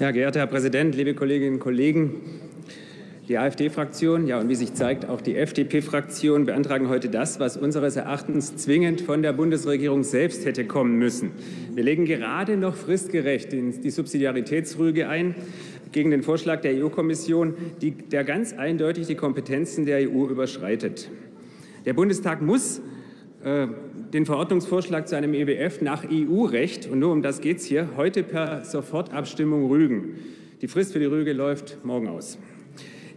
Ja, geehrter Herr Präsident, liebe Kolleginnen und Kollegen, die AfD-Fraktion, ja und wie sich zeigt, auch die FDP-Fraktion beantragen heute das, was unseres Erachtens zwingend von der Bundesregierung selbst hätte kommen müssen. Wir legen gerade noch fristgerecht die Subsidiaritätsrüge ein gegen den Vorschlag der EU-Kommission, der ganz eindeutig die Kompetenzen der EU überschreitet. Der Bundestag muss den Verordnungsvorschlag zu einem EWF nach EU-Recht, und nur um das geht es hier, heute per Sofortabstimmung rügen. Die Frist für die Rüge läuft morgen aus.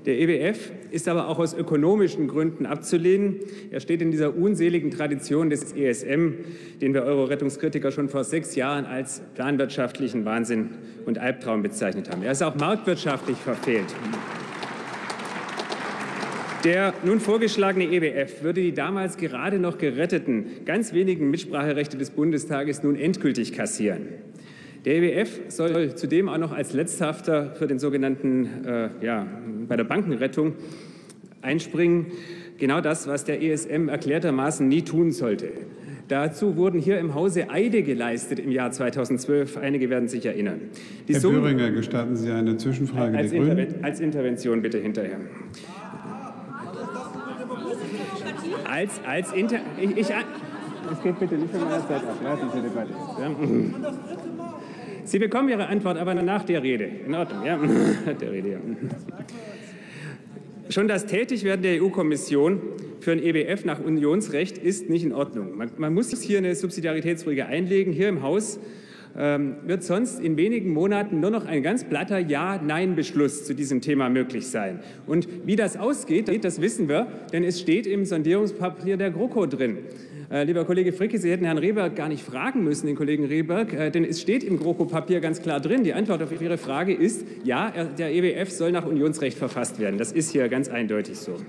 Der EWF ist aber auch aus ökonomischen Gründen abzulehnen. Er steht in dieser unseligen Tradition des ESM, den wir Euro-Rettungskritiker schon vor sechs Jahren als planwirtschaftlichen Wahnsinn und Albtraum bezeichnet haben. Er ist auch marktwirtschaftlich verfehlt. Der nun vorgeschlagene EWF würde die damals gerade noch geretteten, ganz wenigen Mitspracherechte des Bundestages nun endgültig kassieren. Der EWF soll zudem auch noch als Letzthafter für den sogenannten, äh, ja, bei der Bankenrettung einspringen. Genau das, was der ESM erklärtermaßen nie tun sollte. Dazu wurden hier im Hause Eide geleistet im Jahr 2012. Einige werden sich erinnern. Die Herr Summen, Böhringer, gestatten Sie eine Zwischenfrage als, der Grünen? als Intervention bitte hinterher. Als, als Inter... Ich, ich, es geht bitte nicht von meiner Zeit ab. Lassen Sie Debatte. Ja. Sie bekommen Ihre Antwort aber nach der Rede. In Ordnung, ja? der Rede, ja. Schon das Tätigwerden der EU-Kommission für ein EBF nach Unionsrecht ist nicht in Ordnung. Man, man muss hier eine Subsidiaritätsrüge einlegen. Hier im Haus ähm, wird sonst in wenigen Monaten nur noch ein ganz platter Ja-Nein-Beschluss zu diesem Thema möglich sein. Und wie das ausgeht, das wissen wir, denn es steht im Sondierungspapier der GroKo drin. Äh, lieber Kollege Fricke, Sie hätten Herrn Rehberg gar nicht fragen müssen, den Kollegen Rehberg, äh, denn es steht im GroKo-Papier ganz klar drin. Die Antwort auf Ihre Frage ist, ja, der EWF soll nach Unionsrecht verfasst werden. Das ist hier ganz eindeutig so.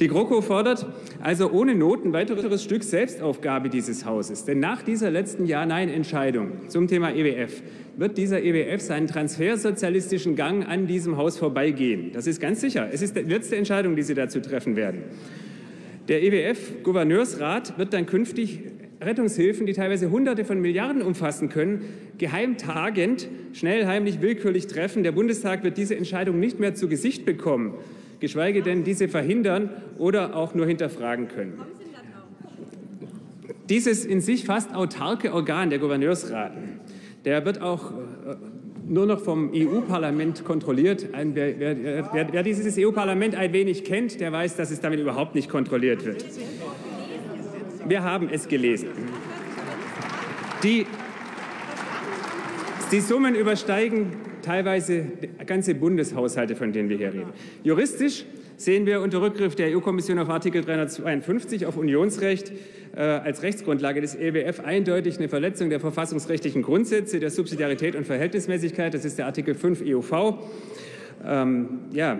Die GroKo fordert also ohne Not ein weiteres Stück Selbstaufgabe dieses Hauses. Denn nach dieser letzten Ja-Nein-Entscheidung zum Thema EWF wird dieser EWF seinen transfersozialistischen Gang an diesem Haus vorbeigehen. Das ist ganz sicher. Es ist die letzte Entscheidung, die Sie dazu treffen werden. Der EWF-Gouverneursrat wird dann künftig Rettungshilfen, die teilweise Hunderte von Milliarden umfassen können, geheimtagend, schnell, heimlich, willkürlich treffen. Der Bundestag wird diese Entscheidung nicht mehr zu Gesicht bekommen, geschweige denn diese verhindern oder auch nur hinterfragen können. Dieses in sich fast autarke Organ, der Gouverneursrat, der wird auch äh, nur noch vom EU-Parlament kontrolliert. Wer, wer, wer, wer dieses EU-Parlament ein wenig kennt, der weiß, dass es damit überhaupt nicht kontrolliert wird. Wir haben es gelesen. Die, die Summen übersteigen teilweise ganze Bundeshaushalte, von denen wir hier reden. Juristisch sehen wir unter Rückgriff der EU-Kommission auf Artikel 352 auf Unionsrecht äh, als Rechtsgrundlage des EWF eindeutig eine Verletzung der verfassungsrechtlichen Grundsätze der Subsidiarität und Verhältnismäßigkeit. Das ist der Artikel 5 EUV. Ähm, ja,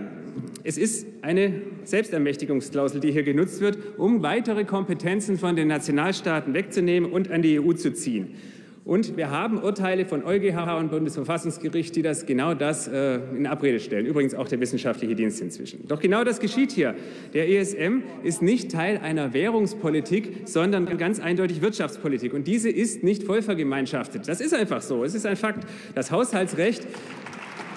es ist eine Selbstermächtigungsklausel, die hier genutzt wird, um weitere Kompetenzen von den Nationalstaaten wegzunehmen und an die EU zu ziehen. Und wir haben Urteile von EuGH und Bundesverfassungsgericht, die das genau das äh, in Abrede stellen. Übrigens auch der wissenschaftliche Dienst inzwischen. Doch genau das geschieht hier. Der ESM ist nicht Teil einer Währungspolitik, sondern ganz eindeutig Wirtschaftspolitik. Und diese ist nicht voll vergemeinschaftet. Das ist einfach so. Es ist ein Fakt. Das Haushaltsrecht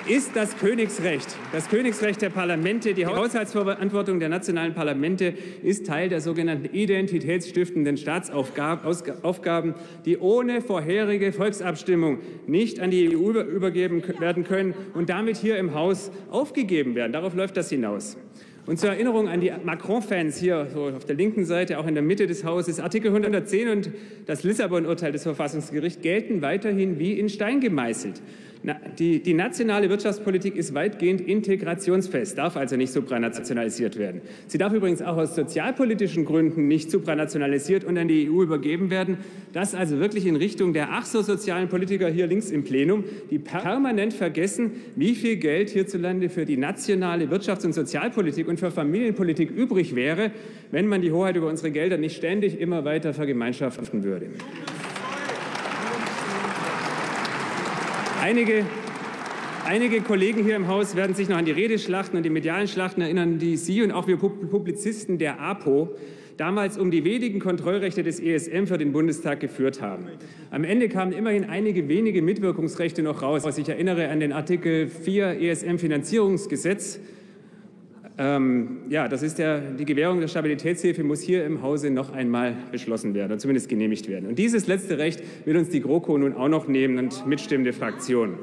ist das Königsrecht. Das Königsrecht der Parlamente, die Haushaltsverantwortung der nationalen Parlamente ist Teil der sogenannten identitätsstiftenden Staatsaufgaben, die ohne vorherige Volksabstimmung nicht an die EU übergeben werden können und damit hier im Haus aufgegeben werden. Darauf läuft das hinaus. Und zur Erinnerung an die Macron-Fans hier so auf der linken Seite, auch in der Mitte des Hauses, Artikel 110 und das Lissabon-Urteil des Verfassungsgerichts gelten weiterhin wie in Stein gemeißelt. Die, die, nationale Wirtschaftspolitik ist weitgehend integrationsfest, darf also nicht supranationalisiert werden. Sie darf übrigens auch aus sozialpolitischen Gründen nicht supranationalisiert und an die EU übergeben werden. Das also wirklich in Richtung der ach so sozialen Politiker hier links im Plenum, die permanent vergessen, wie viel Geld hierzulande für die nationale Wirtschafts- und Sozialpolitik und für Familienpolitik übrig wäre, wenn man die Hoheit über unsere Gelder nicht ständig immer weiter vergemeinschaften würde. Einige, einige Kollegen hier im Haus werden sich noch an die Redeschlachten und die medialen Schlachten erinnern, die Sie und auch wir Publizisten der APO damals um die wenigen Kontrollrechte des ESM für den Bundestag geführt haben. Am Ende kamen immerhin einige wenige Mitwirkungsrechte noch raus. Ich erinnere an den Artikel 4 ESM-Finanzierungsgesetz. Ähm, ja, das ist der, die Gewährung der Stabilitätshilfe muss hier im Hause noch einmal beschlossen werden, oder zumindest genehmigt werden. Und dieses letzte Recht will uns die GroKo nun auch noch nehmen und mitstimmende Fraktion.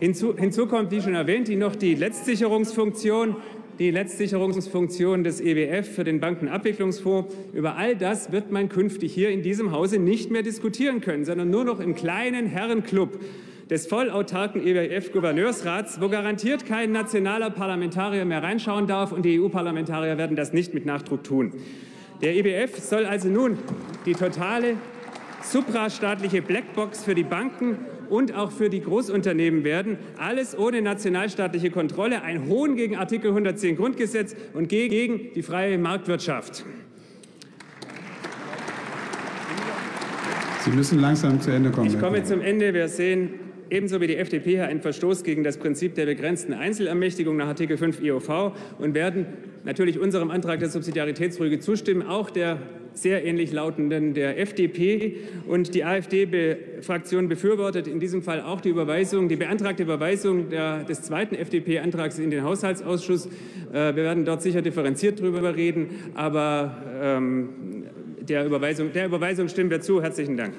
Hinzu, hinzu kommt, wie schon erwähnt, die noch die Letztsicherungsfunktion die Letztsicherungsfunktion des EWF für den Bankenabwicklungsfonds. Über all das wird man künftig hier in diesem Hause nicht mehr diskutieren können, sondern nur noch im kleinen Herrenclub des vollautarken EWF-Gouverneursrats, wo garantiert kein nationaler Parlamentarier mehr reinschauen darf, und die EU-Parlamentarier werden das nicht mit Nachdruck tun. Der EWF soll also nun die totale suprastaatliche Blackbox für die Banken und auch für die Großunternehmen werden. Alles ohne nationalstaatliche Kontrolle, ein Hohn gegen Artikel 110 Grundgesetz und gegen die freie Marktwirtschaft. Sie müssen langsam zu Ende kommen. Ich komme zum Ende. Wir sehen ebenso wie die FDP einen Verstoß gegen das Prinzip der begrenzten Einzelermächtigung nach Artikel 5 IOV und werden natürlich unserem Antrag der Subsidiaritätsrüge zustimmen, auch der sehr ähnlich lautenden der FDP. Und die AfD-Fraktion befürwortet in diesem Fall auch die Überweisung, die beantragte Überweisung der, des zweiten FDP-Antrags in den Haushaltsausschuss. Äh, wir werden dort sicher differenziert darüber reden, aber ähm, der, Überweisung, der Überweisung stimmen wir zu. Herzlichen Dank.